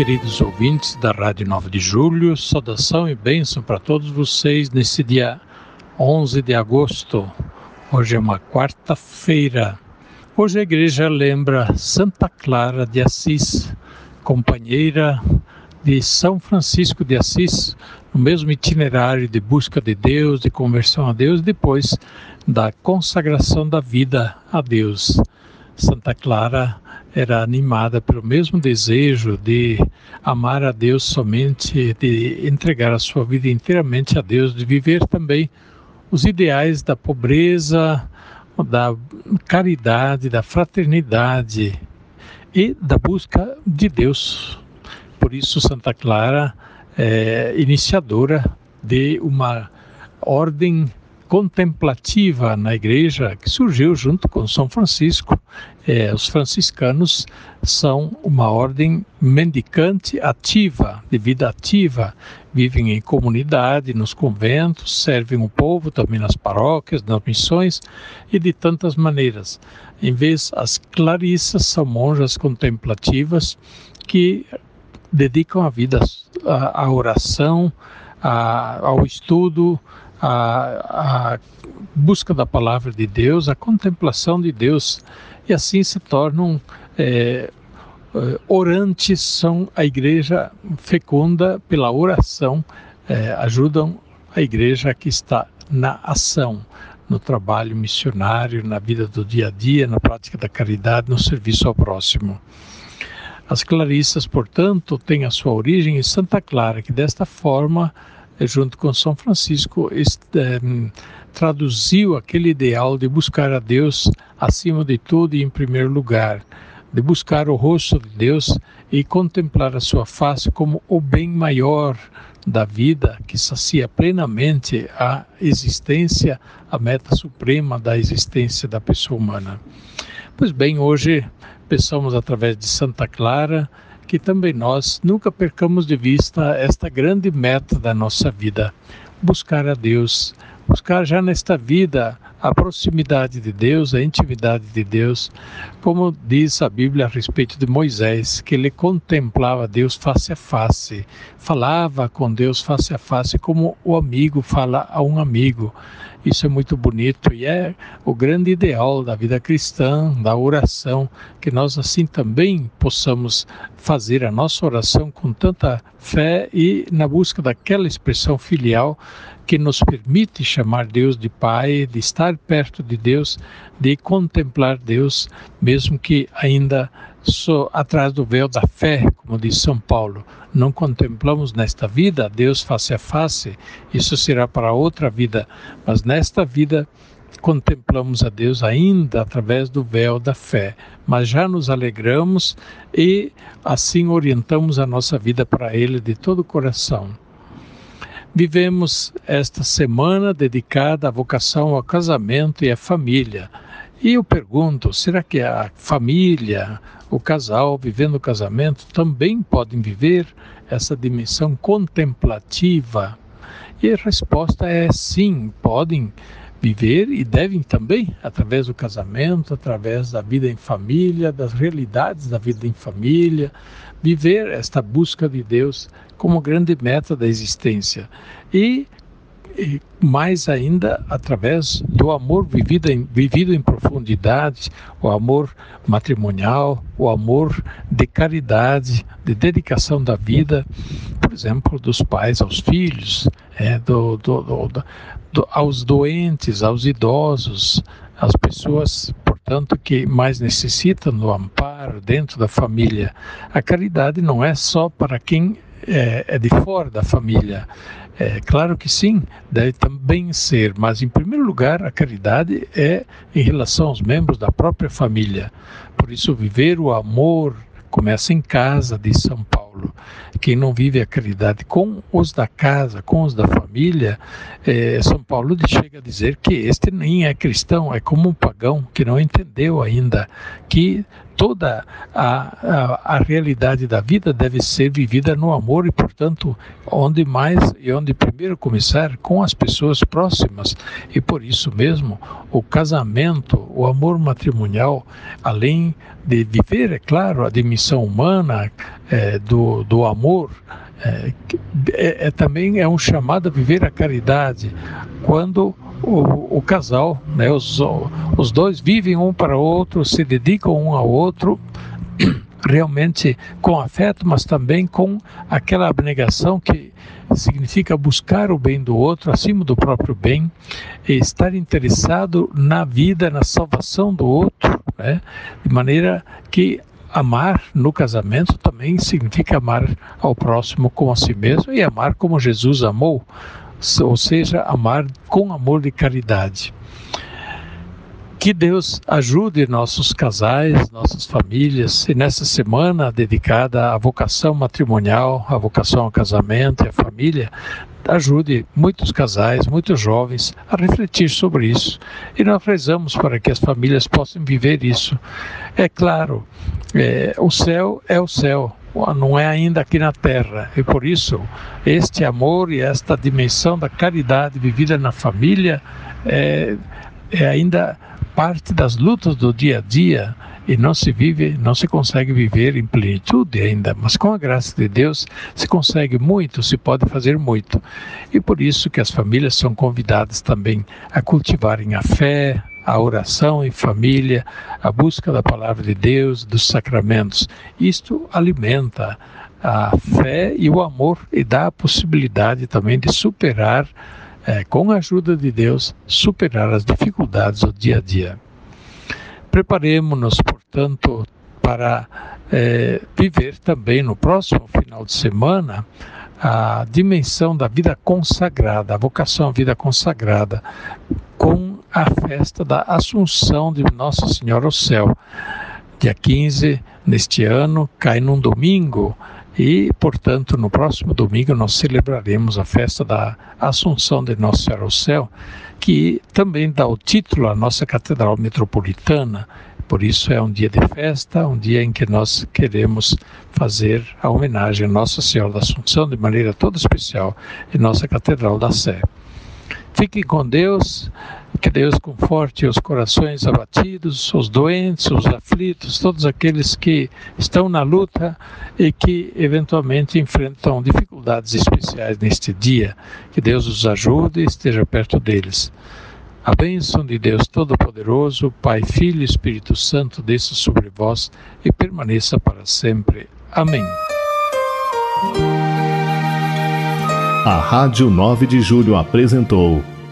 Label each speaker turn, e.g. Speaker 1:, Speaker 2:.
Speaker 1: Queridos ouvintes da Rádio 9 de Julho, saudação e bênção para todos vocês nesse dia 11 de agosto. Hoje é uma quarta-feira. Hoje a igreja lembra Santa Clara de Assis, companheira de São Francisco de Assis, no mesmo itinerário de busca de Deus, de conversão a Deus, depois da consagração da vida a Deus. Santa Clara era animada pelo mesmo desejo de amar a Deus somente, de entregar a sua vida inteiramente a Deus, de viver também os ideais da pobreza, da caridade, da fraternidade e da busca de Deus. Por isso, Santa Clara é iniciadora de uma ordem contemplativa na igreja que surgiu junto com São Francisco. É, os franciscanos são uma ordem mendicante ativa, de vida ativa, vivem em comunidade, nos conventos, servem o povo também nas paróquias, nas missões e de tantas maneiras. Em vez, as clarissas são monjas contemplativas que dedicam a vida à, oração, à, ao estudo, a, a busca da palavra de Deus, a contemplação de Deus, e assim se tornam é, é, orantes, são a igreja fecunda pela oração, é, ajudam a igreja que está na ação, no trabalho missionário, na vida do dia a dia, na prática da caridade, no serviço ao próximo. As clarissas, portanto, têm a sua origem em Santa Clara, que desta forma junto com São Francisco, este, um, traduziu aquele ideal de buscar a Deus acima de tudo e em primeiro lugar, de buscar o rosto de Deus e contemplar a sua face como o bem maior da vida que sacia plenamente a existência, a meta suprema da existência da pessoa humana. Pois bem, hoje pensamos através de Santa Clara que também nós nunca percamos de vista esta grande meta da nossa vida: buscar a Deus, buscar já nesta vida a proximidade de Deus, a intimidade de Deus, como diz a Bíblia a respeito de Moisés, que ele contemplava Deus face a face, falava com Deus face a face, como o amigo fala a um amigo. Isso é muito bonito e é o grande ideal da vida cristã, da oração, que nós assim também possamos fazer a nossa oração com tanta fé e na busca daquela expressão filial que nos permite chamar Deus de Pai, de estar perto de Deus, de contemplar Deus, mesmo que ainda só atrás do véu da fé, como diz São Paulo. Não contemplamos nesta vida Deus face a face, isso será para outra vida, mas nesta vida contemplamos a Deus ainda através do véu da fé, mas já nos alegramos e assim orientamos a nossa vida para Ele de todo o coração. Vivemos esta semana dedicada à vocação ao casamento e à família. E eu pergunto: será que a família, o casal vivendo o casamento também podem viver essa dimensão contemplativa? E a resposta é sim, podem viver e devem também, através do casamento, através da vida em família, das realidades da vida em família, viver esta busca de Deus como grande meta da existência. E e mais ainda através do amor vivido em, vivido em profundidade, o amor matrimonial, o amor de caridade, de dedicação da vida, por exemplo, dos pais aos filhos, é, do, do, do, aos doentes, aos idosos, às pessoas, portanto, que mais necessitam do amparo dentro da família. A caridade não é só para quem é, é de fora da família, é claro que sim, deve também ser, mas em primeiro lugar a caridade é em relação aos membros da própria família. Por isso, viver o amor começa em casa, diz São Paulo, quem não vive a caridade com os da casa, com os da família, é, São Paulo chega a dizer que este nem é cristão, é como um pagão que não entendeu ainda que toda a, a, a, realidade da vida deve ser vivida no amor e, portanto, onde mais e onde primeiro começar com as pessoas próximas. E por isso mesmo, o casamento, o amor matrimonial, além de viver, é claro, a dimensão humana é, do, do amor, é, é, é, também é um chamado a viver a caridade. Quando o, o casal, né, os, os dois vivem um para o outro, se dedicam um ao outro, realmente com afeto, mas também com aquela abnegação que significa buscar o bem do outro acima do próprio bem, estar interessado na vida, na salvação do outro, né? de maneira que amar no casamento também significa amar ao próximo como a si mesmo e amar como Jesus amou ou seja, amar com amor de caridade. Que Deus ajude nossos casais, nossas famílias, e nessa semana dedicada à vocação matrimonial, à vocação ao casamento e à família, ajude muitos casais, muitos jovens a refletir sobre isso. E nós rezamos para que as famílias possam viver isso. É claro, é, o céu é o céu, não é ainda aqui na terra. E por isso, este amor e esta dimensão da caridade vivida na família é, é ainda parte das lutas do dia a dia e não se vive, não se consegue viver em plenitude ainda, mas com a graça de Deus se consegue muito, se pode fazer muito. E por isso que as famílias são convidadas também a cultivarem a fé, a oração em família, a busca da palavra de Deus, dos sacramentos. Isto alimenta a fé e o amor e dá a possibilidade também de superar, é, com a ajuda de Deus, superar as dificuldades do dia a dia. Preparemos-nos, portanto, para é, viver também no próximo final de semana a dimensão da vida consagrada, a vocação à vida consagrada, com a festa da Assunção de Nossa Senhora ao Céu. Dia 15, neste ano, cai num domingo e, portanto, no próximo domingo nós celebraremos a festa da Assunção de Nossa Senhora ao Céu, que também dá o título à nossa Catedral Metropolitana. Por isso é um dia de festa, um dia em que nós queremos fazer a homenagem a Nossa Senhora da Assunção de maneira toda especial em nossa Catedral da Sé. Fiquem com Deus, que Deus conforte os corações abatidos, os doentes, os aflitos, todos aqueles que estão na luta e que eventualmente enfrentam dificuldades especiais neste dia. Que Deus os ajude e esteja perto deles. A bênção de Deus Todo-Poderoso, Pai, Filho e Espírito Santo, desça sobre vós e permaneça para sempre. Amém.
Speaker 2: A Rádio 9 de Julho apresentou